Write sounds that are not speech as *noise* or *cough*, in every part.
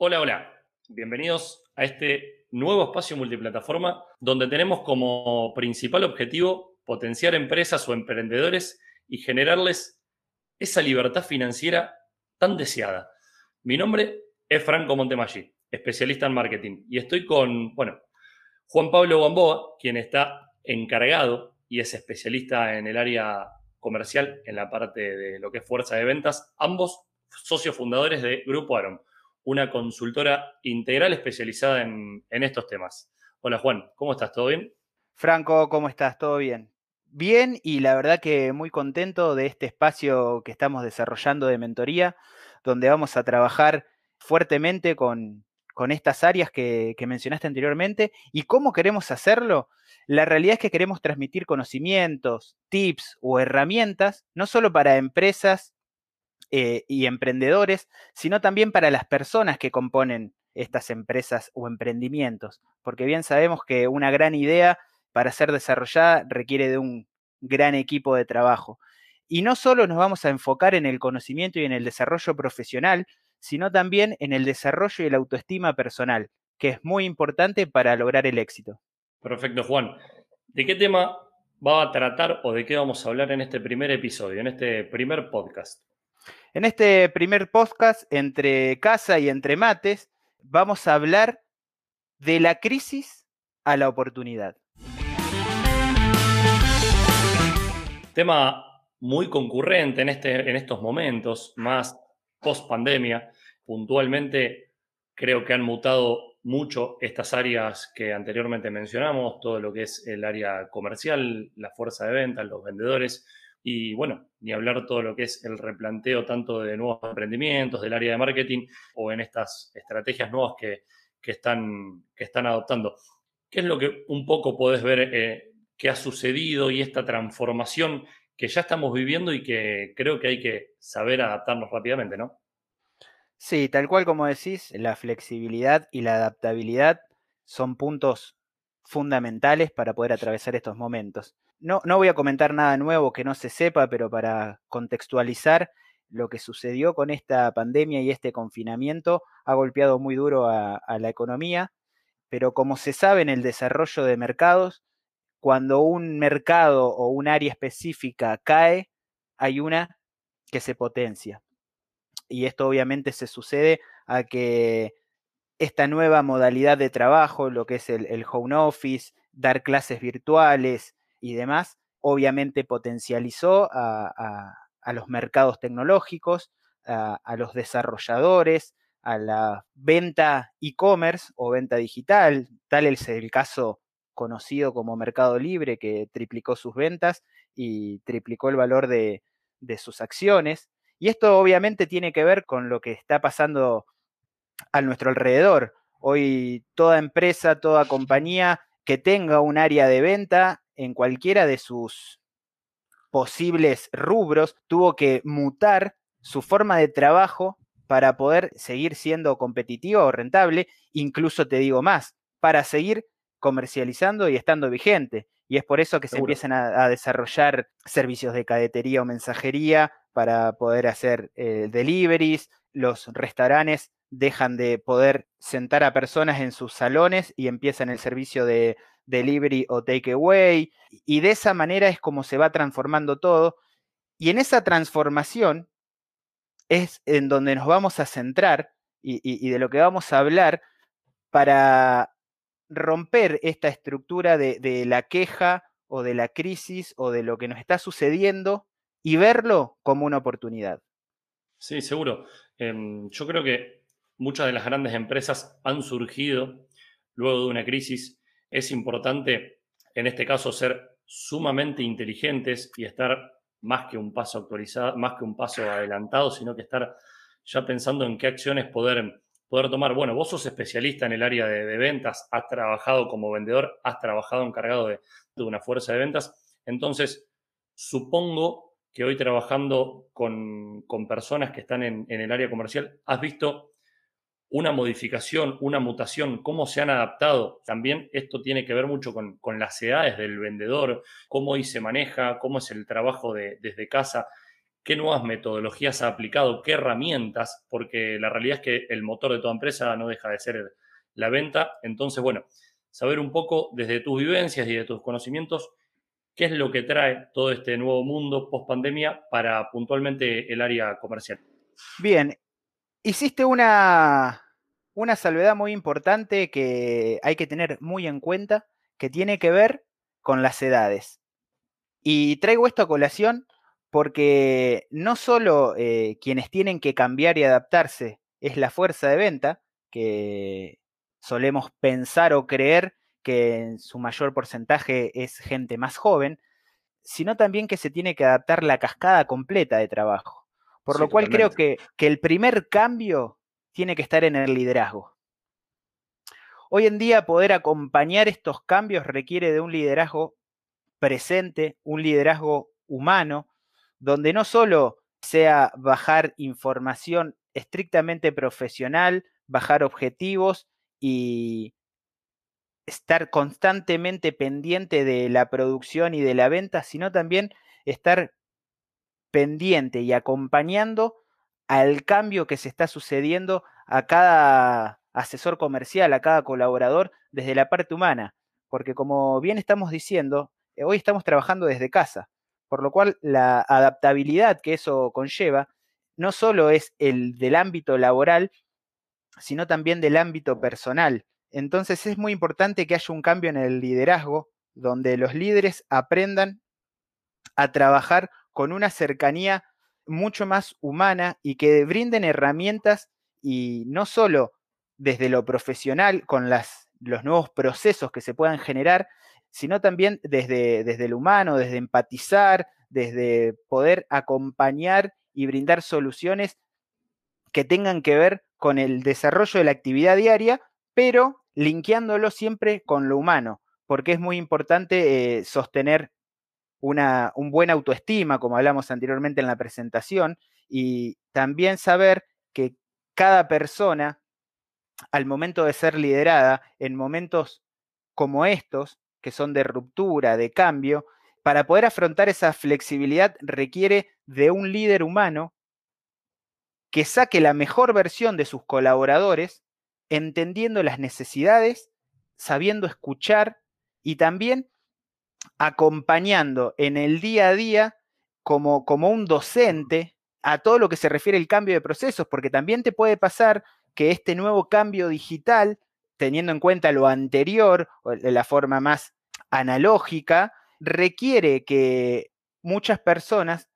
Hola, hola. Bienvenidos a este nuevo espacio multiplataforma donde tenemos como principal objetivo potenciar empresas o emprendedores y generarles esa libertad financiera tan deseada. Mi nombre es Franco Montemaggi, especialista en marketing, y estoy con, bueno, Juan Pablo Gamboa, quien está encargado y es especialista en el área comercial, en la parte de lo que es fuerza de ventas, ambos socios fundadores de Grupo Aron una consultora integral especializada en, estos temas. Hola Juan, ¿cómo estás? ¿Todo bien? Franco, ¿cómo estás? ¿Todo bien? Bien y la verdad que muy contento de este espacio que estamos desarrollando de mentoría, donde vamos a trabajar fuertemente con, estas áreas que, que, mencionaste anteriormente y cómo queremos hacerlo. La realidad es que queremos transmitir conocimientos, tips o herramientas, no solo para empresas eh, y emprendedores, sino también para las personas que componen estas empresas o emprendimientos, porque bien sabemos que una gran idea para ser desarrollada requiere de un gran equipo de trabajo. Y no solo nos vamos a enfocar en el conocimiento y en el desarrollo profesional, sino también en el desarrollo y la autoestima personal, que es muy importante para lograr el éxito. Perfecto, Juan. ¿De qué tema va a tratar o de qué vamos a hablar en este primer episodio, en este primer podcast? En este primer podcast, entre casa y entre mates, vamos a hablar de la crisis a la oportunidad. Tema muy concurrente en, este, en estos momentos, más post pandemia. Puntualmente, creo que han mutado mucho estas áreas que anteriormente mencionamos, todo lo que es el área comercial, la fuerza de ventas, los vendedores, y bueno, ni hablar todo lo que es el replanteo tanto de nuevos emprendimientos, del área de marketing o en estas estrategias nuevas que, están, que están adoptando. ¿Qué es lo que un poco podés ver eh, que ha sucedido y esta transformación que ya estamos viviendo y que creo que hay que saber adaptarnos rápidamente, ¿no? Sí, tal cual como decís, la flexibilidad y la adaptabilidad son puntos fundamentales para poder atravesar estos momentos. No, no voy a comentar nada nuevo que no se sepa, pero para contextualizar, lo que sucedió con esta pandemia y este confinamiento ha golpeado muy duro a, la economía, pero como se sabe en el desarrollo de mercados, cuando un mercado o un área específica cae, hay una que se potencia. Y esto obviamente se sucede a que esta nueva modalidad de trabajo, lo que es el home office, dar clases virtuales, y demás, obviamente potencializó a, los mercados tecnológicos, a, los desarrolladores, a la venta e-commerce o venta digital. Tal es el caso conocido como Mercado Libre, que triplicó sus ventas y triplicó el valor de, de sus acciones. Y esto obviamente tiene que ver con lo que está pasando a nuestro alrededor. Hoy toda empresa, toda compañía que tenga un área de venta en cualquiera de sus posibles rubros, tuvo que mutar su forma de trabajo para poder seguir siendo competitivo o rentable, incluso te digo más, para seguir comercializando y estando vigente. Y es por eso que se empiezan a, desarrollar servicios de cadetería o mensajería para poder hacer eh, deliveries, los restaurantes dejan de poder sentar a personas en sus salones y empiezan el servicio de delivery o takeaway. Y de esa manera es como se va transformando todo. Y en esa transformación es en donde nos vamos a centrar y, de lo que vamos a hablar para romper esta estructura de, la queja o de la crisis o de lo que nos está sucediendo y verlo como una oportunidad. Sí, seguro. Em, yo creo que muchas de las grandes empresas han surgido luego de una crisis. Es importante, en este caso, ser sumamente inteligentes y estar más que un paso actualizado, más que un paso adelantado, sino que estar ya pensando en qué acciones poder, poder tomar. Bueno, vos sos especialista en el área de, ventas, has trabajado como vendedor, has trabajado encargado de, una fuerza de ventas. Entonces, supongo que hoy trabajando con, personas que están en, en el área comercial, has visto una modificación, una mutación, cómo se han adaptado. También esto tiene que ver mucho con, las edades del vendedor, cómo hoy se maneja, cómo es el trabajo de, desde casa. qué nuevas metodologías ha aplicado, qué herramientas, porque la realidad es que el motor de toda empresa no deja de ser la venta. Entonces, bueno, saber un poco desde tus vivencias y de tus conocimientos, qué es lo que trae todo este nuevo mundo post pandemia para puntualmente el área comercial. Bien, hiciste una, una salvedad muy importante que hay que tener muy en cuenta, que tiene que ver con las edades. Y traigo esto a colación porque no solo eh, quienes tienen que cambiar y adaptarse es la fuerza de venta, que solemos pensar o creer que en su mayor porcentaje es gente más joven, sino también que se tiene que adaptar la cascada completa de trabajo. Por lo cual creo que, que el primer cambio tiene que estar en el liderazgo. Hoy en día poder acompañar estos cambios requiere de un liderazgo presente, un liderazgo humano, donde no solo sea bajar información estrictamente profesional, bajar objetivos y estar constantemente pendiente de la producción y de la venta, sino también estar pendiente y acompañando al cambio que se está sucediendo a cada asesor comercial, a cada colaborador desde la parte humana. Porque como bien estamos diciendo, eh, hoy estamos trabajando desde casa, por lo cual la adaptabilidad que eso conlleva no solo es el del ámbito laboral, sino también del ámbito personal. Entonces es muy importante que haya un cambio en el liderazgo, donde los líderes aprendan a trabajar con una cercanía mucho más humana y que brinden herramientas y no solo desde lo profesional con las, los nuevos procesos que se puedan generar, sino también desde, desde el humano, desde empatizar, desde poder acompañar y brindar soluciones que tengan que ver con el desarrollo de la actividad diaria, pero linkeándolo siempre con lo humano, porque es muy importante eh, sostener una un buen autoestima, como hablamos anteriormente en la presentación, y también saber que cada persona, al momento de ser liderada, en momentos como estos, que son de ruptura, de cambio, para poder afrontar esa flexibilidad requiere de un líder humano que saque la mejor versión de sus colaboradores, entendiendo las necesidades, sabiendo escuchar y también acompañando en el día a día como, como un docente a todo lo que se refiere al cambio de procesos, porque también te puede pasar que este nuevo cambio digital, teniendo en cuenta lo anterior, de la forma más analógica, requiere que muchas personas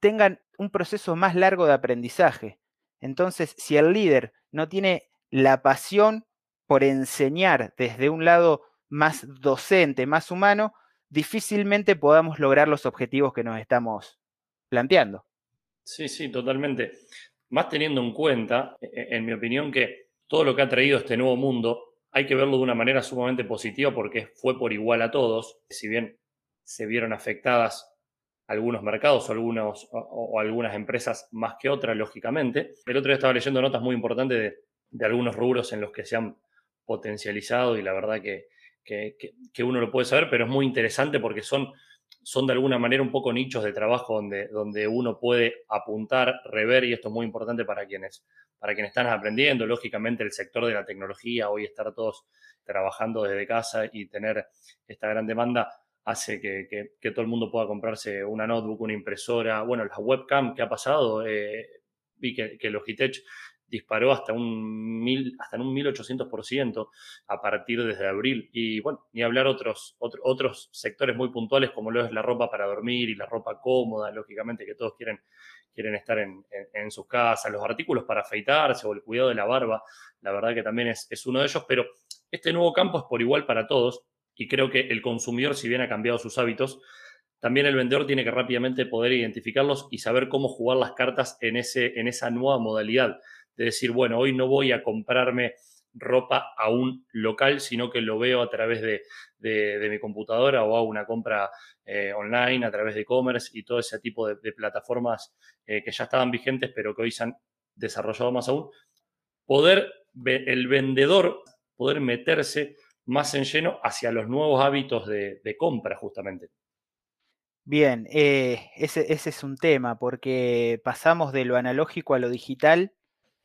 tengan un proceso más largo de aprendizaje. Entonces, si el líder no tiene la pasión por enseñar desde un lado más docente, más humano, difícilmente podamos lograr los objetivos que nos estamos planteando. Sí, sí, totalmente. Más teniendo en cuenta, e, e, en mi opinión, que todo lo que ha traído este nuevo mundo hay que verlo de una manera sumamente positiva porque fue por igual a todos. Si bien se vieron afectadas algunos mercados o, o, algunas empresas más que otras, lógicamente. El otro día estaba leyendo notas muy importantes de, de algunos rubros en los que se han potencializado y la verdad que, que, uno lo puede saber, pero es muy interesante porque son, son de alguna manera un poco nichos de trabajo donde, donde uno puede apuntar, rever, y esto es muy importante para quienes, para quienes están aprendiendo. Lógicamente, el sector de la tecnología, hoy estar todos trabajando desde casa y tener esta gran demanda hace que, que, todo el mundo pueda comprarse una notebook, una impresora. Bueno, la webcam, ¿qué ha pasado? Eh, vi que, que Logitech disparó hasta un, mil, hasta en un 1800% a partir desde abril. Y bueno, ni hablar otros, otros sectores muy puntuales como lo es la ropa para dormir y la ropa cómoda, lógicamente que todos quieren, quieren estar en, sus casas, los artículos para afeitarse o el cuidado de la barba, la verdad que también es, es uno de ellos, pero este nuevo campo es por igual para todos y creo que el consumidor, si bien ha cambiado sus hábitos, también el vendedor tiene que rápidamente poder identificarlos y saber cómo jugar las cartas en, ese, en esa nueva modalidad de decir, bueno, hoy no voy a comprarme ropa a un local, sino que lo veo a través de, mi computadora o hago una compra eh, online a través de e-commerce y todo ese tipo de, plataformas eh, que ya estaban vigentes, pero que hoy se han desarrollado más aún. Poder, el vendedor, poder meterse más en lleno hacia los nuevos hábitos de, compra, justamente. Bien, eh, ese, ese, es un tema, porque pasamos de lo analógico a lo digital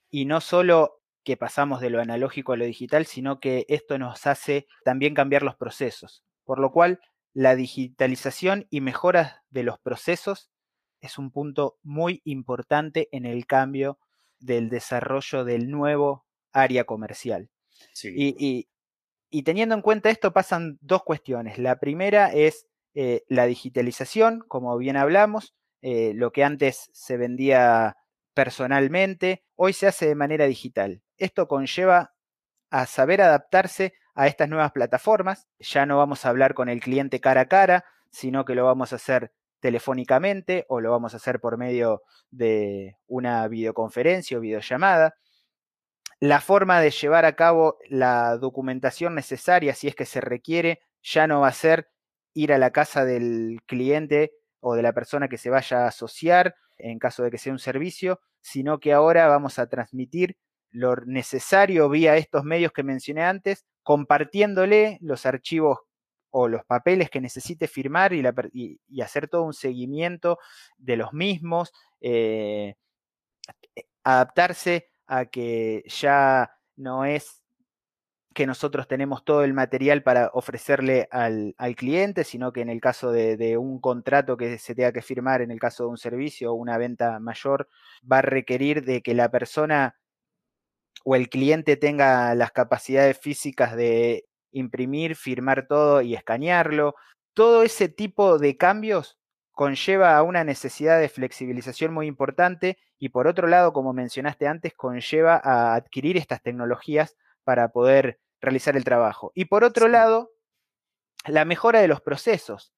y no solo que pasamos de lo analógico a lo digital, sino que esto nos hace también cambiar los procesos, por lo cual la digitalización y mejoras de los procesos es un punto muy importante en el cambio del desarrollo del nuevo área comercial. Y, teniendo en cuenta esto pasan dos cuestiones. La primera es eh, la digitalización, como bien hablamos, eh, lo que antes se vendía personalmente, hoy se hace de manera digital. Esto conlleva a saber adaptarse a estas nuevas plataformas. Ya no vamos a hablar con el cliente cara a cara, sino que lo vamos a hacer telefónicamente o lo vamos a hacer por medio de una videoconferencia o videollamada. La forma de llevar a cabo la documentación necesaria, si es que se requiere, ya no va a ser ir a la casa del cliente o de la persona que se vaya a asociar en caso de que sea un servicio, sino que ahora vamos a transmitir lo necesario vía estos medios que mencioné antes, compartiéndole los archivos o los papeles que necesite firmar y, hacer todo un seguimiento de los mismos, eh, adaptarse a que ya no es que nosotros tenemos todo el material para ofrecerle al, cliente, sino que en el caso de, de, un contrato que se tenga que firmar, en el caso de un servicio o una venta mayor, va a requerir de que la persona o el cliente tenga las capacidades físicas de imprimir, firmar todo y escanearlo. Todo ese tipo de cambios conlleva a una necesidad de flexibilización muy importante y por otro lado, como mencionaste antes, conlleva a adquirir estas tecnologías para poder realizar el trabajo. Y por otro lado, la mejora de los procesos,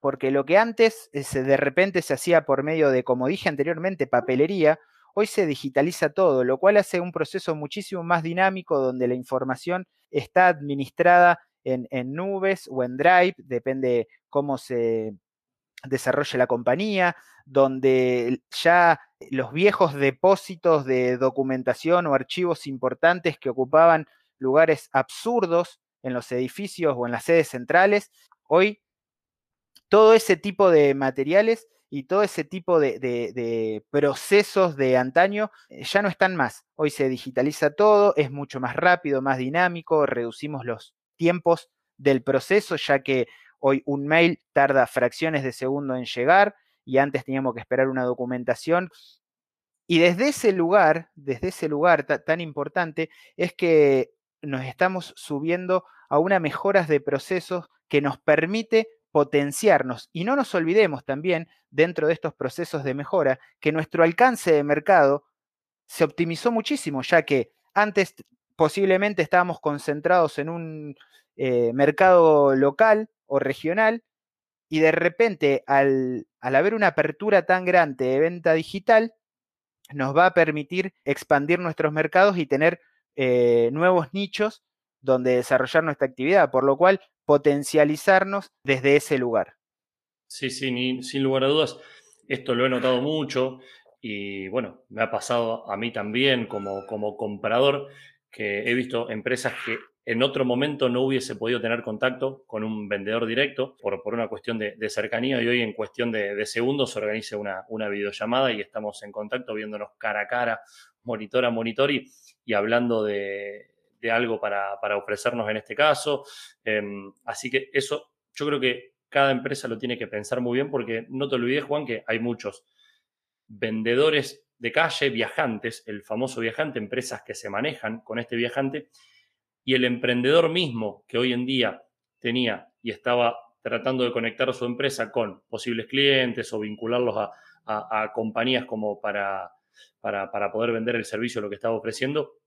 porque lo que antes eh, de repente se hacía por medio de, como dije anteriormente, papelería, hoy se digitaliza todo, lo cual hace un proceso muchísimo más dinámico donde la información está administrada en, nubes o en Drive, depende cómo se desarrolle la compañía, donde ya los viejos depósitos de documentación o archivos importantes que ocupaban lugares absurdos en los edificios o en las sedes centrales, hoy todo ese tipo de materiales y todo ese tipo de, procesos de antaño eh, ya no están más. Hoy se digitaliza todo, es mucho más rápido, más dinámico, reducimos los tiempos del proceso, ya que hoy un mail tarda fracciones de segundo en llegar y antes teníamos que esperar una documentación. Y desde ese lugar, desde ese lugar tan importante, es que nos estamos subiendo a unas mejoras de procesos que nos permite potenciarnos. Y no nos olvidemos también, dentro de estos procesos de mejora, que nuestro alcance de mercado se optimizó muchísimo, ya que antes posiblemente estábamos concentrados en un eh, mercado local o regional y de repente al, haber una apertura tan grande de venta digital, nos va a permitir expandir nuestros mercados y tener eh, nuevos nichos donde desarrollar nuestra actividad, por lo cual potencializarnos desde ese lugar. Sí, sí, sin lugar a dudas, esto lo he notado mucho y bueno, me ha pasado a mí también como, como comprador que he visto empresas que en otro momento no hubiese podido tener contacto con un vendedor directo por, por una cuestión de, cercanía y hoy en cuestión de, segundos se organiza una, una, videollamada y estamos en contacto viéndonos cara a cara, monitor a monitor y, y hablando de, algo para, ofrecernos en este caso. Em, así que eso yo creo que cada empresa lo tiene que pensar muy bien porque no te olvides, Juan, que hay muchos vendedores de calle, viajantes, el famoso viajante, empresas que se manejan con este viajante, y el emprendedor mismo que hoy en día tenía y estaba tratando de conectar su empresa con posibles clientes o vincularlos a, compañías como para, para, poder vender el servicio, lo que estaba ofreciendo,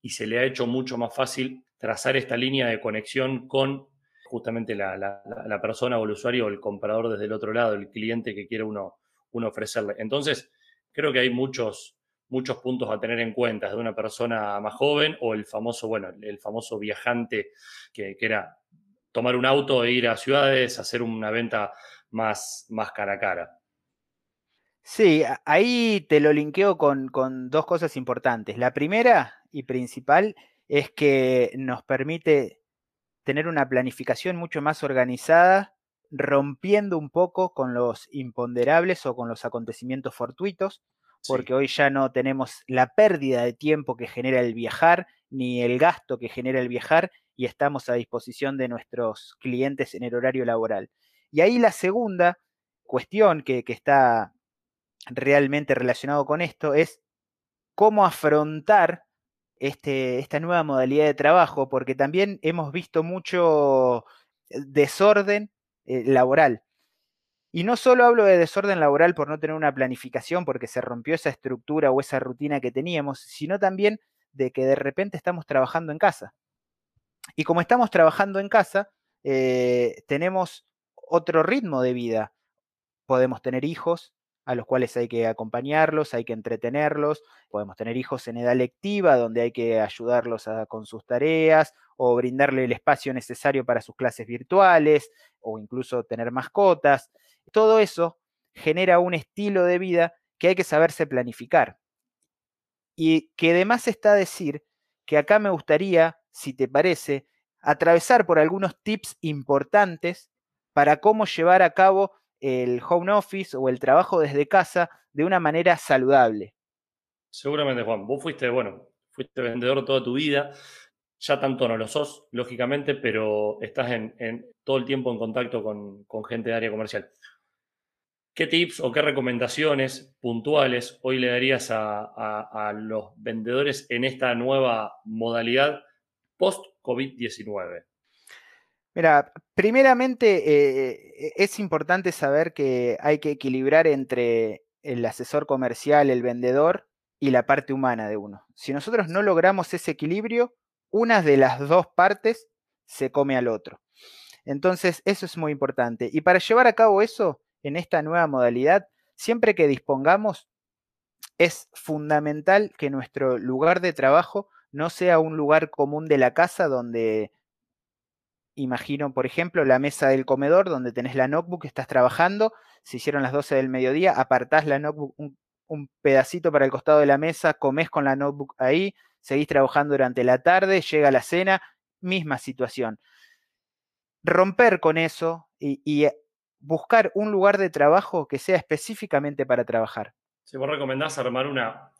y se le ha hecho mucho más fácil trazar esta línea de conexión con justamente la, persona o el usuario o el comprador desde el otro lado, el cliente que quiere uno, uno ofrecerle. Entonces, creo que hay muchos, muchos puntos a tener en cuenta, de una persona más joven o el famoso, bueno, el famoso viajante que, era tomar un auto e ir a ciudades, hacer una venta más, más cara a cara. Sí, ahí te lo linkeo con, con dos cosas importantes. La primera y principal es que nos permite tener una planificación mucho más organizada rompiendo un poco con los imponderables o con los acontecimientos fortuitos, porque hoy ya no tenemos la pérdida de tiempo que genera el viajar, ni el gasto que genera el viajar, y estamos a disposición de nuestros clientes en el horario laboral. Y ahí la segunda cuestión que, está realmente relacionado con esto es cómo afrontar este, esta nueva modalidad de trabajo, porque también hemos visto mucho desorden eh, laboral. Y no solo hablo de desorden laboral por no tener una planificación, porque se rompió esa estructura o esa rutina que teníamos, sino también de que de repente estamos trabajando en casa. Y como estamos trabajando en casa, eh, tenemos otro ritmo de vida. Podemos tener hijos a los cuales hay que acompañarlos, hay que entretenerlos, podemos tener hijos en edad lectiva donde hay que ayudarlos con sus tareas o brindarle el espacio necesario para sus clases virtuales o incluso tener mascotas. Todo eso genera un estilo de vida que hay que saberse planificar. Y que además está decir que acá me gustaría, si te parece, atravesar por algunos tips importantes para cómo llevar a cabo el home office o el trabajo desde casa de una manera saludable. Seguramente, Juan. Vos fuiste, bueno, fuiste vendedor toda tu vida. Ya tanto no lo sos, lógicamente, pero estás en, todo el tiempo en contacto con, gente de área comercial. ¿Qué tips o qué recomendaciones puntuales hoy le darías a los vendedores en esta nueva modalidad post-COVID-19? Mira, primeramente eh, es importante saber que hay que equilibrar entre el asesor comercial, el vendedor y la parte humana de uno. Si nosotros no logramos ese equilibrio, una de las dos partes se come al otro. Entonces, eso es muy importante. Y para llevar a cabo eso en esta nueva modalidad, siempre que dispongamos, es fundamental que nuestro lugar de trabajo no sea un lugar común de la casa donde imagino, por ejemplo, la mesa del comedor donde tenés la notebook, estás trabajando, se hicieron las 12 del mediodía, apartás la notebook un, pedacito para el costado de la mesa, comés con la notebook ahí, seguís trabajando durante la tarde, llega la cena, misma situación. Romper con eso y, y buscar un lugar de trabajo que sea específicamente para trabajar. Si vos recomendás armar una,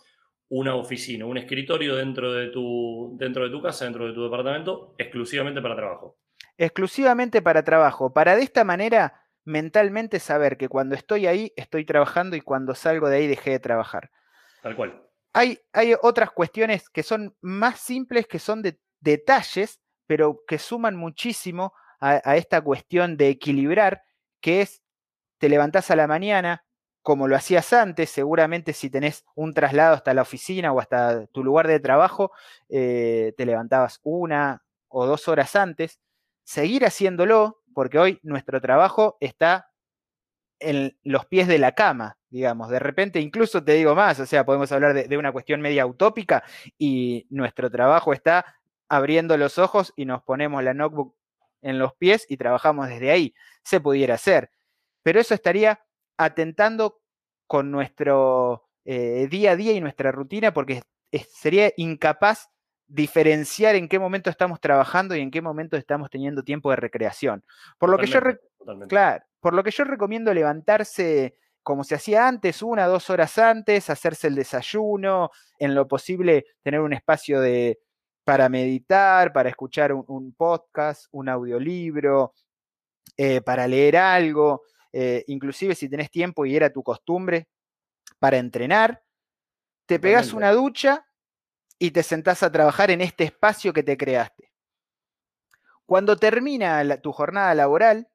una oficina, un escritorio dentro de, tu, dentro de tu casa, dentro de tu departamento, exclusivamente para trabajo exclusivamente para trabajo, para de esta manera mentalmente saber que cuando estoy ahí estoy trabajando y cuando salgo de ahí dejé de trabajar. Tal cual. Hay, hay otras cuestiones que son más simples, que son de detalles, pero que suman muchísimo a, a esta cuestión de equilibrar, que es te levantás a la mañana, como lo hacías antes, seguramente si tenés un traslado hasta la oficina o hasta tu lugar de trabajo, eh, te levantabas una o dos horas antes, seguir haciéndolo, porque hoy nuestro trabajo está en los pies de la cama, digamos. De repente, incluso te digo más, o sea, podemos hablar de, una cuestión media utópica y nuestro trabajo está abriendo los ojos y nos ponemos la notebook en los pies y trabajamos desde ahí. Se pudiera hacer. Pero eso estaría atentando con nuestro eh, día a día y nuestra rutina porque sería incapaz diferenciar en qué momento estamos trabajando y en qué momento estamos teniendo tiempo de recreación. Por lo que yo, claro, por lo que yo recomiendo levantarse como se hacía antes, una, dos horas antes, hacerse el desayuno, en lo posible tener un espacio de, para meditar, para escuchar un, podcast, un audiolibro, eh, para leer algo, eh, inclusive si tenés tiempo y era tu costumbre, para entrenar, te pegas una ducha y te sentás a trabajar en este espacio que te creaste. Cuando termina tu jornada laboral,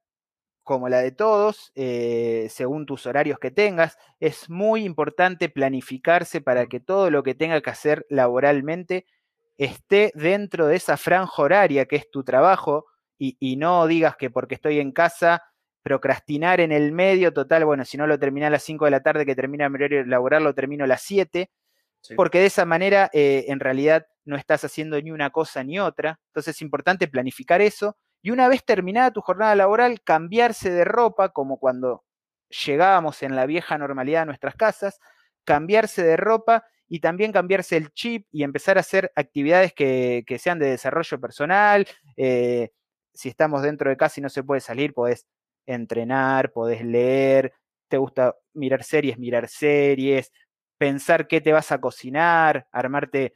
como la de todos, eh, según tus horarios que tengas, es muy importante planificarse para que todo lo que tenga que hacer laboralmente esté dentro de esa franja horaria que es tu trabajo y, y no digas que porque estoy en casa procrastinar en el medio, total, bueno, si no lo terminé a las 5 de la tarde que termina mi horario laboral, lo termino a las 7, porque de esa manera eh, en realidad no estás haciendo ni una cosa ni otra. Entonces es importante planificar eso y una vez terminada tu jornada laboral, cambiarse de ropa, como cuando llegábamos en la vieja normalidad a nuestras casas, cambiarse de ropa y también cambiarse el chip y empezar a hacer actividades que, sean de desarrollo personal. Eh, si estamos dentro de casa y no se puede salir, podés entrenar, podés leer, te gusta mirar series, mirar series, pensar qué te vas a cocinar, armarte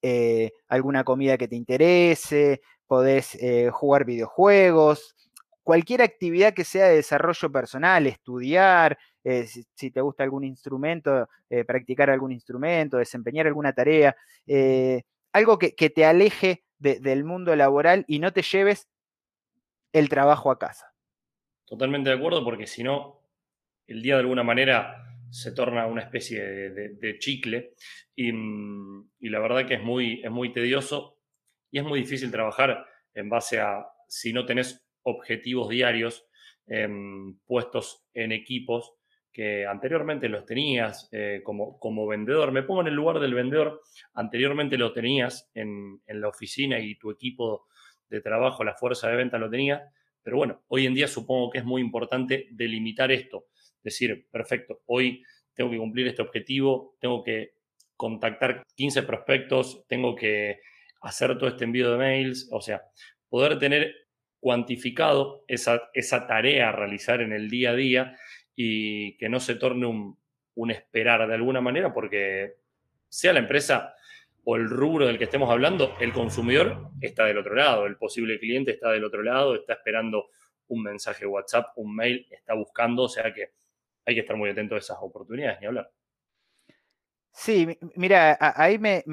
eh, alguna comida que te interese, podés eh, jugar videojuegos, cualquier actividad que sea de desarrollo personal, estudiar, eh, si, te gusta algún instrumento, practicar algún instrumento, desempeñar alguna tarea, algo que, te aleje del mundo laboral y no te lleves el trabajo a casa. Totalmente de acuerdo, porque si no, el día de alguna manera se torna una especie de, chicle. Mm, y, la verdad que es muy, es muy tedioso y es muy difícil trabajar en base a si no tenés objetivos diarios em, puestos en equipos que anteriormente los tenías eh, como, como vendedor. Me pongo en el lugar del vendedor, anteriormente lo tenías en, en la oficina y tu equipo de trabajo, la fuerza de venta lo tenía, pero bueno, hoy en día supongo que es muy importante delimitar esto decir, perfecto, hoy tengo que cumplir este objetivo, tengo que contactar 15 prospectos, tengo que hacer todo este envío de mails, o sea, poder tener cuantificado esa, esa tarea a realizar en el día a día y que no se torne un, un esperar de alguna manera, porque sea la empresa o el rubro del que estemos hablando, el consumidor está del otro lado, el posible cliente está del otro lado, está esperando un mensaje WhatsApp, un mail, está buscando, o sea que hay que estar muy atento a esas oportunidades, ni hablar. Sí, mira, ahí me,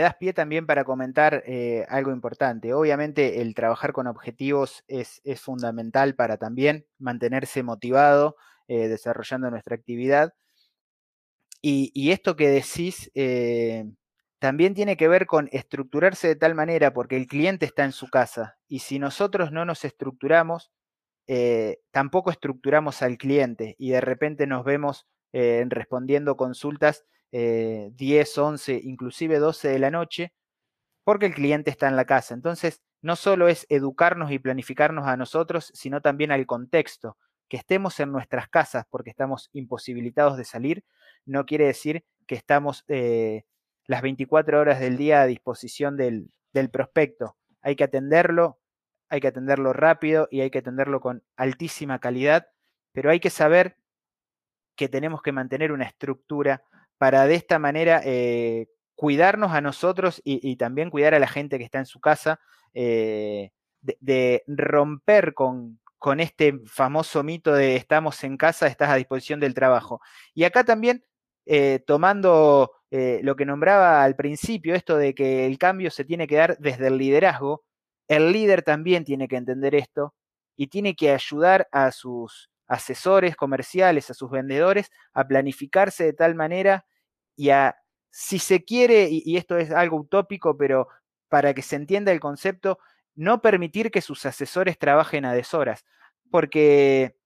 das pie también para comentar eh, algo importante. Obviamente el trabajar con objetivos es, fundamental para también mantenerse motivado eh, desarrollando nuestra actividad. Y, esto que decís eh, también tiene que ver con estructurarse de tal manera porque el cliente está en su casa y si nosotros no nos estructuramos, eh, tampoco estructuramos al cliente y de repente nos vemos eh, respondiendo consultas 10, eh, 11, inclusive 12 de la noche, porque el cliente está en la casa. Entonces, no solo es educarnos y planificarnos a nosotros, sino también al contexto. Que estemos en nuestras casas porque estamos imposibilitados de salir, no quiere decir que estamos las 24 horas del día a disposición del prospecto. Hay que atenderlo, hay que atenderlo rápido y hay que atenderlo con altísima calidad, pero hay que saber que tenemos que mantener una estructura para de esta manera eh, cuidarnos a nosotros y, también cuidar a la gente que está en su casa, eh, de, romper con, este famoso mito de estamos en casa, estás a disposición del trabajo. Y acá también, eh, tomando lo que nombraba al principio, esto de que el cambio se tiene que dar desde el liderazgo, el líder también tiene que entender esto y tiene que ayudar a sus asesores comerciales, a sus vendedores, a planificarse de tal manera y a, si se quiere, y, esto es algo utópico, pero para que se entienda el concepto, no permitir que sus asesores trabajen a deshoras, porque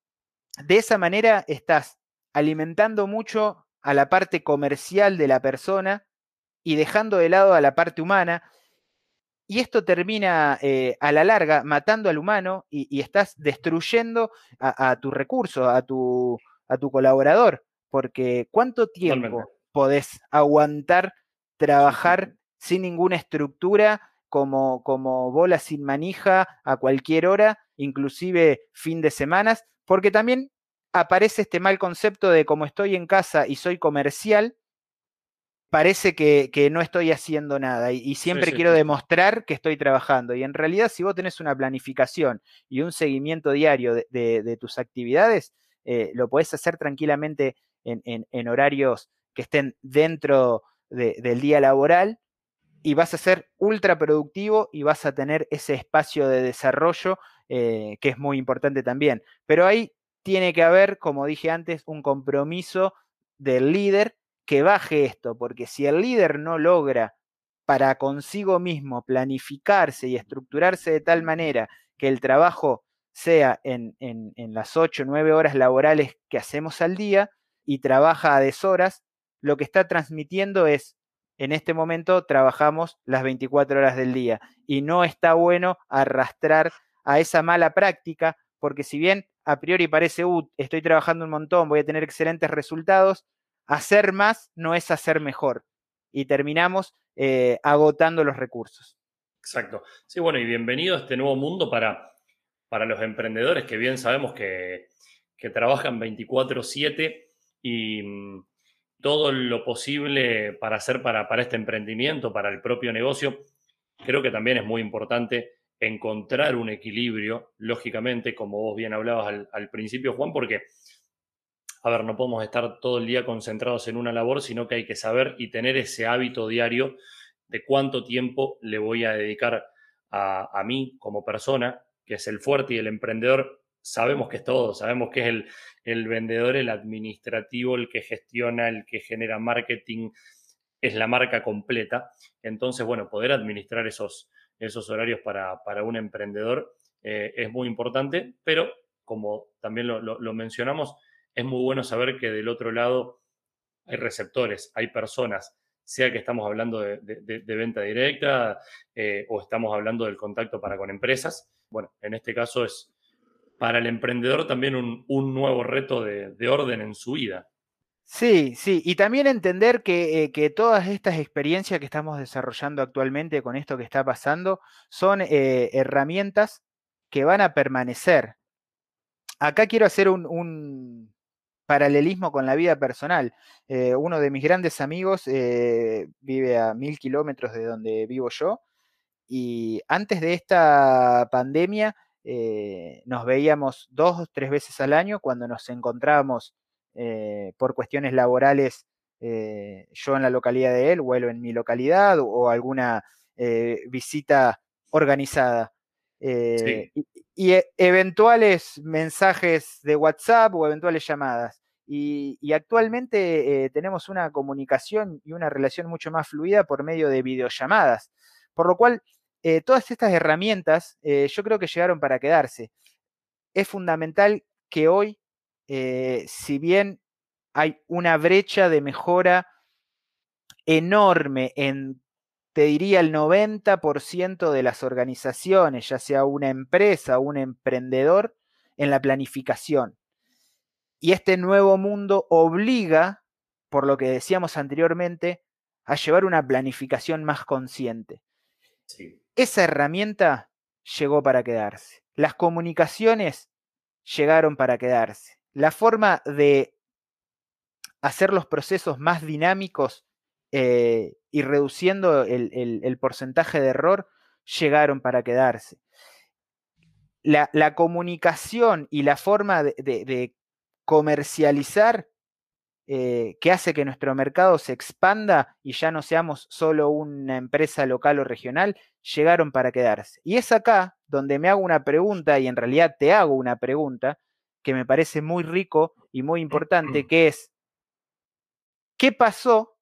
de esa manera estás alimentando mucho a la parte comercial de la persona y dejando de lado a la parte humana, y esto termina eh, a la larga matando al humano y, estás destruyendo a, tu recurso, a tu, a tu colaborador, porque ¿cuánto tiempo podés aguantar trabajar sin ninguna estructura, como, como bola sin manija, a cualquier hora, inclusive fin de semanas? Porque también aparece este mal concepto de como estoy en casa y soy comercial, parece que, no estoy haciendo nada y, siempre quiero demostrar que estoy trabajando. Y en realidad, si vos tenés una planificación y un seguimiento diario de, tus actividades, eh, lo podés hacer tranquilamente en, horarios que estén dentro del día laboral y vas a ser ultra productivo y vas a tener ese espacio de desarrollo eh, que es muy importante también. Pero ahí tiene que haber, como dije antes, un compromiso del líder que baje esto, porque si el líder no logra para consigo mismo planificarse y estructurarse de tal manera que el trabajo sea en, las 8 o 9 horas laborales que hacemos al día y trabaja a deshoras, lo que está transmitiendo es, en este momento trabajamos las 24 horas del día y no está bueno arrastrar a esa mala práctica, porque si bien a priori parece, uh, estoy trabajando un montón, voy a tener excelentes resultados, hacer más no es hacer mejor y terminamos eh, agotando los recursos. Exacto. Sí, bueno, y bienvenido a este nuevo mundo para, para los emprendedores que bien sabemos que, que trabajan 24/7 y mm, todo lo posible para hacer para, para este emprendimiento, para el propio negocio, creo que también es muy importante encontrar un equilibrio, lógicamente, como vos bien hablabas al, principio, Juan, porque, a ver, no podemos estar todo el día concentrados en una labor, sino que hay que saber y tener ese hábito diario de cuánto tiempo le voy a dedicar a, mí como persona, que es el fuerte y el emprendedor. Sabemos que es todo, sabemos que es el, el vendedor, el administrativo, el que gestiona, el que genera marketing, es la marca completa. Entonces, bueno, poder administrar esos, esos horarios para, un emprendedor eh, es muy importante, pero como también lo, mencionamos, es muy bueno saber que del otro lado hay receptores, hay personas, sea que estamos hablando de, venta directa eh, o estamos hablando del contacto para con empresas. Bueno, en este caso es para el emprendedor también un, nuevo reto de orden en su vida. Sí, sí, y también entender que, eh, que, todas estas experiencias que estamos desarrollando actualmente con esto que está pasando son eh, herramientas que van a permanecer. Acá quiero hacer un, paralelismo con la vida personal. Eh, uno de mis grandes amigos vive a mil kilómetros de donde vivo yo y antes de esta pandemia nos veíamos dos o tres veces al año cuando nos encontrábamos eh, por cuestiones laborales eh, yo en la localidad de él o él en mi localidad o, alguna eh, visita organizada. Y, e, eventuales mensajes de WhatsApp o eventuales llamadas. Y, actualmente tenemos una comunicación y una relación mucho más fluida por medio de videollamadas. Por lo cual, todas estas herramientas yo creo que llegaron para quedarse. Es fundamental que hoy eh, si bien hay una brecha de mejora enorme en, te diría, el 90% de las organizaciones, ya sea una empresa o un emprendedor, en la planificación. Y este nuevo mundo obliga, por lo que decíamos anteriormente, a llevar una planificación más consciente. Esa herramienta llegó para quedarse. Las comunicaciones llegaron para quedarse la forma de hacer los procesos más dinámicos eh, y reduciendo el, porcentaje de error llegaron para quedarse. La, comunicación y la forma de, comercializar eh, que hace que nuestro mercado se expanda y ya no seamos solo una empresa local o regional, llegaron para quedarse. Y es acá donde me hago una pregunta y en realidad te hago una pregunta que me parece muy rico y muy importante, que es, ¿qué pasó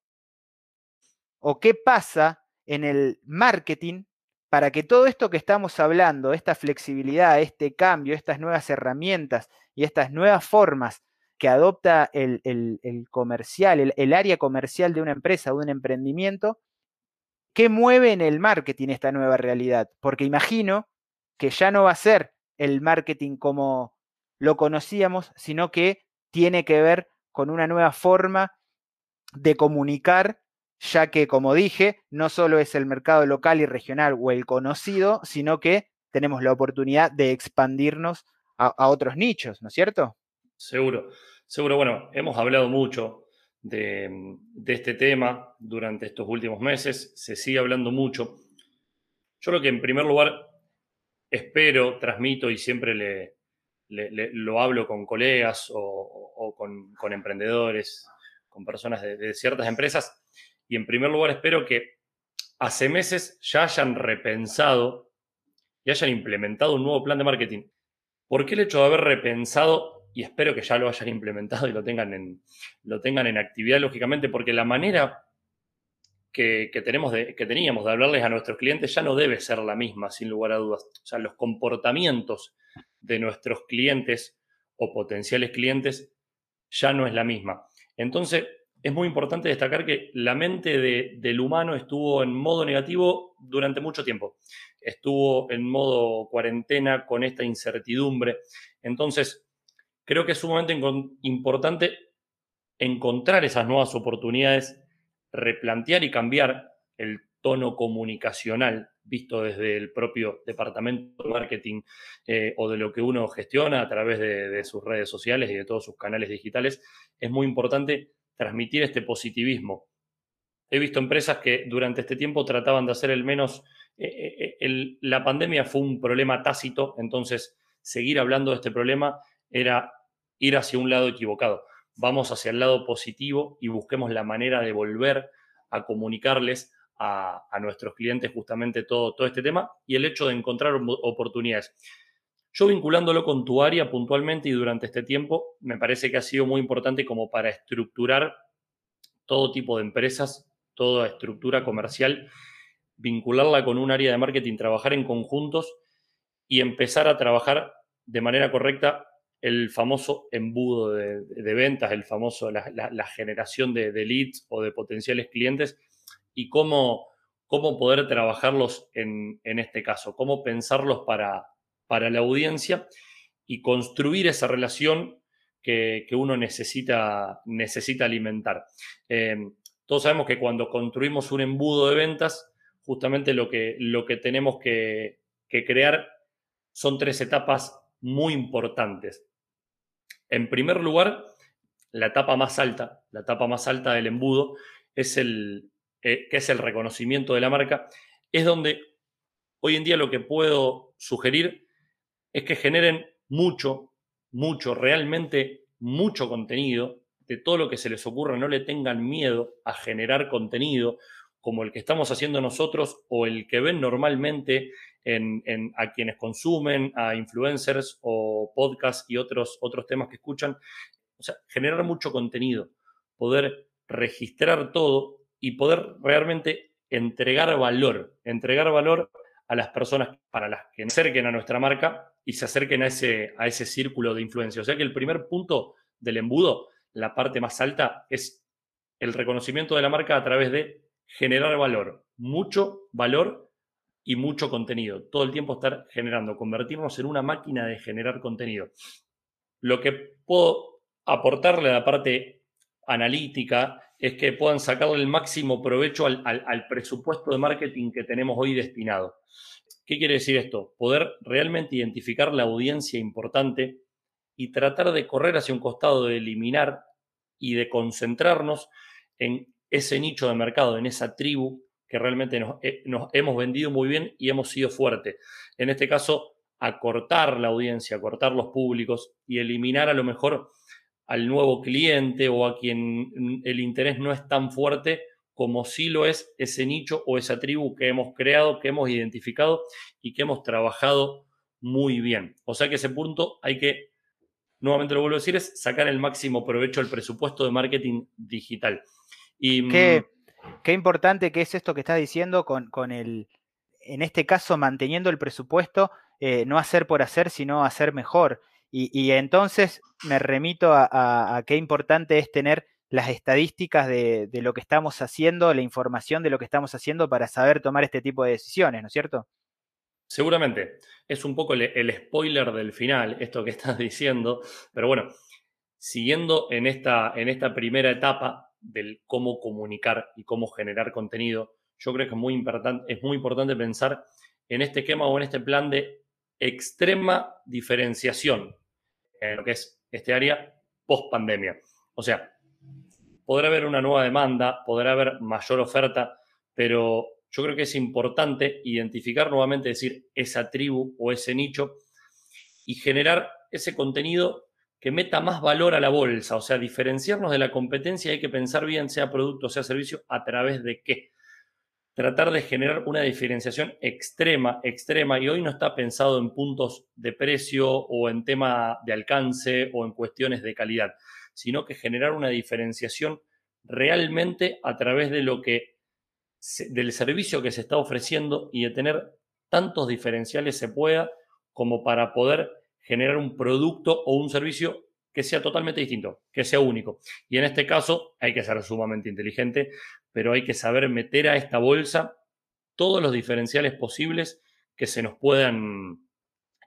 o qué pasa en el marketing para que todo esto que estamos hablando, esta flexibilidad, este cambio, estas nuevas herramientas y estas nuevas formas que adopta el, comercial, el, el, área comercial de una empresa, de un emprendimiento, ¿qué mueve en el marketing esta nueva realidad? Porque imagino que ya no va a ser el marketing como lo conocíamos, sino que tiene que ver con una nueva forma de comunicar, ya que, como dije, no solo es el mercado local y regional o el conocido, sino que tenemos la oportunidad de expandirnos a, otros nichos, ¿no es cierto? Seguro, seguro. Bueno, hemos hablado mucho de, este tema durante estos últimos meses, se sigue hablando mucho. Yo lo que en primer lugar espero, transmito y siempre le, lo hablo con colegas o, con, emprendedores, con personas de, ciertas empresas, y en primer lugar espero que hace meses ya hayan repensado y hayan implementado un nuevo plan de marketing. ¿Por qué el hecho de haber repensado, y espero que ya lo hayan implementado y lo tengan en, lo tengan en actividad, lógicamente, porque la manera que, tenemos que teníamos de hablarles a nuestros clientes ya no debe ser la misma, sin lugar a dudas. O sea, los comportamientos de nuestros clientes o potenciales clientes ya no es la misma. Entonces, es muy importante destacar que la mente del humano estuvo en modo negativo durante mucho tiempo. Estuvo en modo cuarentena con esta incertidumbre. Entonces, creo que es sumamente importante encontrar esas nuevas oportunidades, replantear y cambiar el tono comunicacional visto desde el propio departamento de marketing eh, o de lo que uno gestiona a través de, sus redes sociales y de todos sus canales digitales, es muy importante transmitir este positivismo. He visto empresas que durante este tiempo trataban de hacer el menos... Eh, eh, la pandemia fue un problema tácito, entonces seguir hablando de este problema era ir hacia un lado equivocado. Vamos hacia el lado positivo y busquemos la manera de volver a comunicarles a, nuestros clientes justamente todo, todo este tema y el hecho de encontrar oportunidades. Yo vinculándolo con tu área puntualmente y durante este tiempo, me parece que ha sido muy importante como para estructurar todo tipo de empresas, toda estructura comercial, vincularla con un área de marketing, trabajar en conjuntos y empezar a trabajar de manera correcta el famoso embudo de, ventas, el famoso, la, generación de, leads o de potenciales clientes y cómo, cómo poder trabajarlos en, este caso, cómo pensarlos para, para la audiencia y construir esa relación que, uno necesita, necesita alimentar. Eh, todos sabemos que cuando construimos un embudo de ventas, justamente lo que, lo que tenemos que, que crear son tres etapas muy importantes. En primer lugar, la etapa más alta, la etapa más alta del embudo, es el, eh, que es el reconocimiento de la marca, es donde hoy en día lo que puedo sugerir es que generen mucho, mucho, realmente mucho contenido, de todo lo que se les ocurra, no le tengan miedo a generar contenido como el que estamos haciendo nosotros o el que ven normalmente en, a quienes consumen, a influencers o podcasts y otros, otros temas que escuchan. O sea, generar mucho contenido, poder registrar todo y poder realmente entregar valor, entregar valor a las personas para las que acerquen a nuestra marca y se acerquen a ese, a ese círculo de influencia. O sea que el primer punto del embudo, la parte más alta, es el reconocimiento de la marca a través de generar valor, mucho valor y mucho contenido. Todo el tiempo estar generando, convertirnos en una máquina de generar contenido. Lo que puedo aportarle a la parte analítica es que puedan sacarle el máximo provecho al, al, presupuesto de marketing que tenemos hoy destinado. ¿Qué quiere decir esto? Poder realmente identificar la audiencia importante y tratar de correr hacia un costado, de eliminar y de concentrarnos en ese nicho de mercado, en esa tribu que realmente eh, nos, hemos vendido muy bien y hemos sido fuertes. En este caso, acortar la audiencia, acortar los públicos y eliminar a lo mejor al nuevo cliente o a quien el interés no es tan fuerte como sí lo es ese nicho o esa tribu que hemos creado, que hemos identificado y que hemos trabajado muy bien. O sea que ese punto hay que, nuevamente lo vuelvo a decir, es sacar el máximo provecho del presupuesto de marketing digital. Y, mm, Qué importante que es esto que estás diciendo con, con el, en este caso, manteniendo el presupuesto, eh, no hacer por hacer, sino hacer mejor. Y, entonces me remito a, qué importante es tener las estadísticas de, lo que estamos haciendo, la información de lo que estamos haciendo para saber tomar este tipo de decisiones, ¿no es cierto? Seguramente. Es un poco el, el spoiler del final, esto que *laughs* estás diciendo, pero bueno, siguiendo en esta, en esta primera etapa, del cómo comunicar y cómo generar contenido, yo creo que es muy, importante, es muy importante pensar en este esquema o en este plan de extrema diferenciación en lo que es este área post pandemia. O sea, podrá haber una nueva demanda, podrá haber mayor oferta, pero yo creo que es importante identificar nuevamente, decir, esa tribu o ese nicho y generar ese contenido que meta más valor a la bolsa, o sea, diferenciarnos de la competencia, hay que pensar bien, sea producto, sea servicio, a través de qué. Tratar de generar una diferenciación extrema, extrema, y hoy no está pensado en puntos de precio o en tema de alcance o en cuestiones de calidad, sino que generar una diferenciación realmente a través de lo que del servicio que se está ofreciendo y de tener tantos diferenciales se pueda como para poder generar un producto o un servicio que sea totalmente distinto, que sea único. Y en este caso hay que ser sumamente inteligente, pero hay que saber meter a esta bolsa todos los diferenciales posibles que se nos puedan,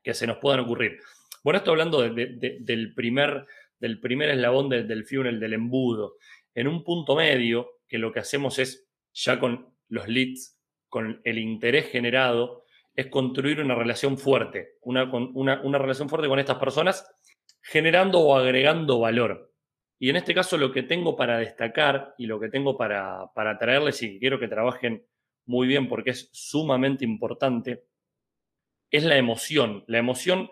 que se nos puedan ocurrir. Bueno, esto hablando del, primer, del primer eslabón del, del funnel, del embudo. En un punto medio, que lo que hacemos es, ya con los leads con el interés generado, es construir una relación fuerte, una, una, relación fuerte con estas personas, generando o agregando valor. Y en este caso lo que tengo para destacar y lo que tengo para, para traerles y quiero que trabajen muy bien porque es sumamente importante, es la emoción. La emoción,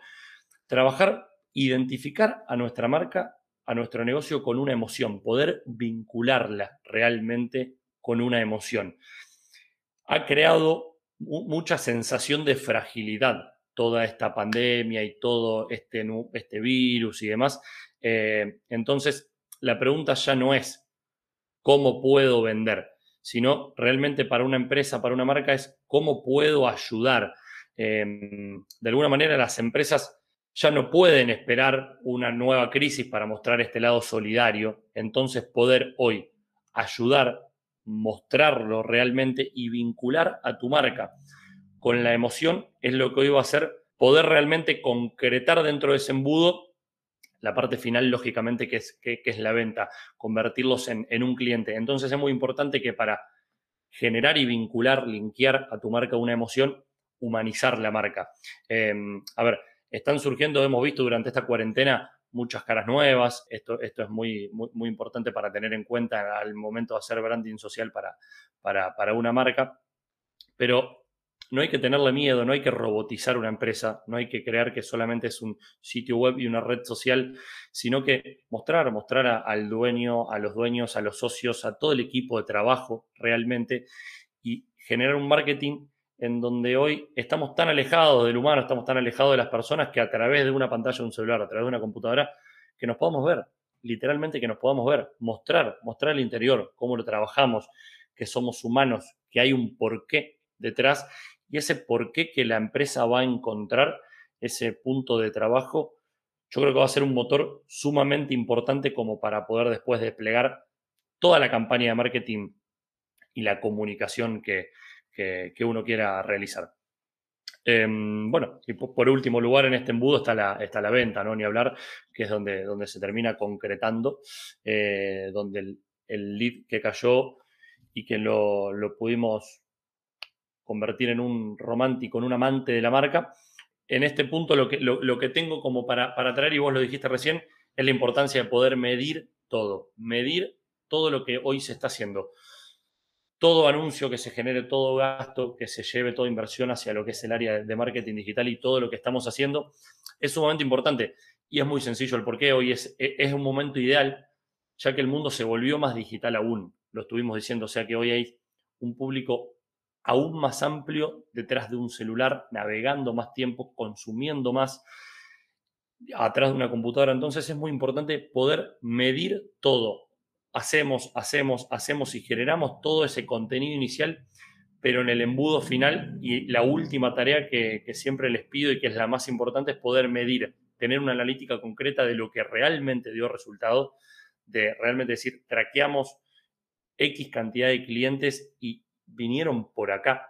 trabajar, identificar a nuestra marca, a nuestro negocio con una emoción, poder vincularla realmente con una emoción. Ha creado mucha sensación de fragilidad toda esta pandemia y todo este, este virus y demás. Eh, entonces, la pregunta ya no es cómo puedo vender, sino realmente para una empresa, para una marca, es cómo puedo ayudar. Em, de alguna manera, las empresas ya no pueden esperar una nueva crisis para mostrar este lado solidario, entonces poder hoy ayudar, mostrarlo realmente y vincular a tu marca con la emoción es lo que hoy va a hacer poder realmente concretar dentro de ese embudo la parte final, lógicamente, que es, que, es la venta, convertirlos en, en, un cliente. Entonces es muy importante que para generar y vincular, linkear a tu marca una emoción, humanizar la marca. Em, a ver, están surgiendo, hemos visto durante esta cuarentena muchas caras nuevas. Esto, esto es muy, muy, importante para tener en cuenta al momento de hacer branding social para, para, para una marca. Pero no hay que tenerle miedo, no hay que robotizar una empresa, no hay que creer que solamente es un sitio web y una red social, sino que mostrar, mostrar al dueño, a los dueños, a los socios, a todo el equipo de trabajo realmente y generar un marketing en donde hoy estamos tan alejados del humano, estamos tan alejados de las personas que a través de una pantalla de un celular, a través de una computadora, que nos podamos ver, literalmente que nos podamos ver, mostrar, mostrar el interior, cómo lo trabajamos, que somos humanos, que hay un porqué detrás y ese porqué que la empresa va a encontrar, ese punto de trabajo, yo creo que va a ser un motor sumamente importante como para poder después desplegar toda la campaña de marketing y la comunicación que, que, uno quiera realizar. Em, bueno, y por último lugar en este embudo está la, está la venta, ¿no? Ni hablar, que es donde, donde se termina concretando, eh, donde el, lead que cayó y que lo, pudimos convertir en un romántico, en un amante de la marca. En este punto lo que, lo, que tengo como para, para traer, y vos lo dijiste recién, es la importancia de poder medir todo, medir todo lo que hoy se está haciendo todo anuncio que se genere, todo gasto que se lleve, toda inversión hacia lo que es el área de marketing digital y todo lo que estamos haciendo es sumamente importante. Y es muy sencillo el porqué. Hoy es, e, es un momento ideal, ya que el mundo se volvió más digital aún. Lo estuvimos diciendo, o sea que hoy hay un público aún más amplio detrás de un celular, navegando más tiempo, consumiendo más atrás de una computadora. Entonces es muy importante poder medir todo, hacemos, hacemos, hacemos y generamos todo ese contenido inicial, pero en el embudo final y la última tarea que, siempre les pido y que es la más importante es poder medir, tener una analítica concreta de lo que realmente dio resultado, de realmente decir, traqueamos X cantidad de clientes y vinieron por acá.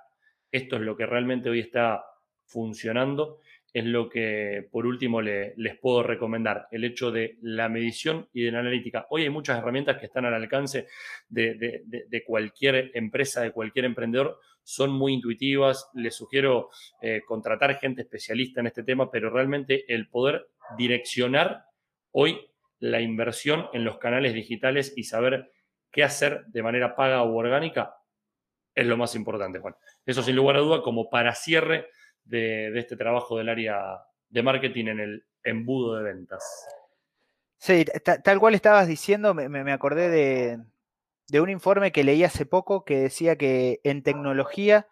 Esto es lo que realmente hoy está funcionando es lo que por último les puedo recomendar, el hecho de la medición y de la analítica. Hoy hay muchas herramientas que están al alcance de, cualquier empresa, de cualquier emprendedor, son muy intuitivas, les sugiero eh, contratar gente especialista en este tema, pero realmente el poder direccionar hoy la inversión en los canales digitales y saber qué hacer de manera paga o orgánica es lo más importante, Juan. Eso sin lugar a duda, como para cierre de, este trabajo del área de marketing en el embudo de ventas. Sí, tal cual estabas diciendo, me, acordé de, un informe que leí hace poco que decía que en tecnología,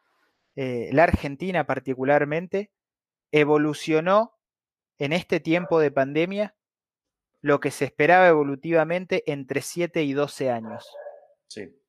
eh, la Argentina particularmente, evolucionó en este tiempo de pandemia lo que se esperaba evolutivamente entre 7 y 12 años. Sí.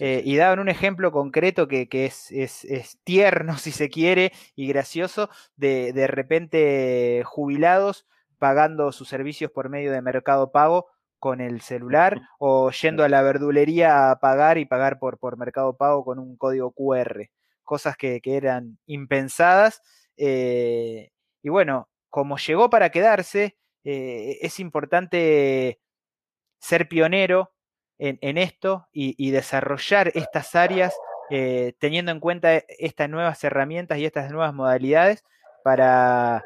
Eh, y daban un ejemplo concreto que, es, tierno, *laughs* si se quiere, y gracioso, de, de repente jubilados pagando sus servicios por medio de Mercado Pago con el celular o yendo a la verdulería a pagar y pagar por, por Mercado Pago con un código QR. Cosas que, eran impensadas. Eh, y bueno, como llegó para quedarse, eh, es importante ser pionero en, esto y, desarrollar estas áreas eh, teniendo en cuenta estas nuevas herramientas y estas nuevas modalidades para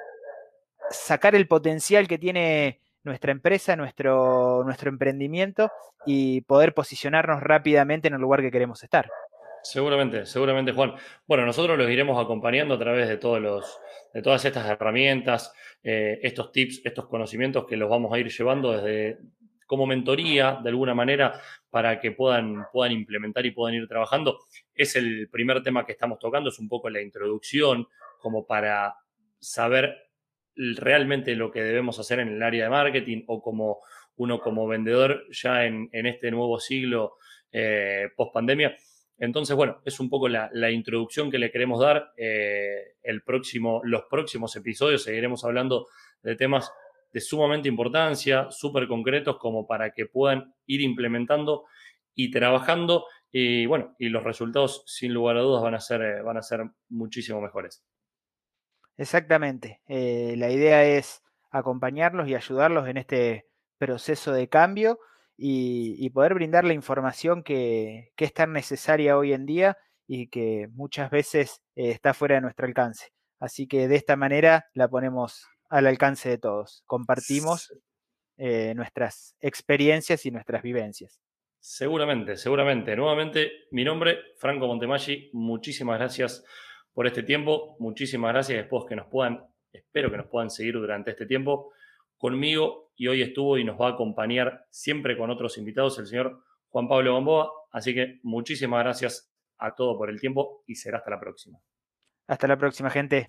sacar el potencial que tiene nuestra empresa, nuestro, nuestro emprendimiento y poder posicionarnos rápidamente en el lugar que queremos estar. Seguramente, seguramente, Juan. Bueno, nosotros los iremos acompañando a través de todos los, de todas estas herramientas, eh, estos tips, estos conocimientos que los vamos a ir llevando desde como mentoría, de alguna manera, para que puedan, puedan implementar y puedan ir trabajando. Es el primer tema que estamos tocando, es un poco la introducción, como para saber realmente lo que debemos hacer en el área de marketing o como uno como vendedor ya en, este nuevo siglo eh, post pandemia. Entonces, bueno, es un poco la, introducción que le queremos dar. Eh, el próximo, los próximos episodios seguiremos hablando de temas de sumamente importancia, súper concretos, como para que puedan ir implementando y trabajando. Y bueno, y los resultados, sin lugar a dudas, van a ser, eh, van a ser muchísimo mejores. Exactamente. Eh, la idea es acompañarlos y ayudarlos en este proceso de cambio y, poder brindar la información que, es tan necesaria hoy en día y que muchas veces eh, está fuera de nuestro alcance. Así que de esta manera la ponemos al alcance de todos. Compartimos eh, nuestras experiencias y nuestras vivencias. Seguramente, seguramente. Nuevamente, mi nombre, Franco Montemaggi. Muchísimas gracias por este tiempo. Muchísimas gracias. Después que nos puedan, espero que nos puedan seguir durante este tiempo conmigo y hoy estuvo y nos va a acompañar siempre con otros invitados el señor Juan Pablo Gamboa. Así que muchísimas gracias a todos por el tiempo y será hasta la próxima. Hasta la próxima, gente.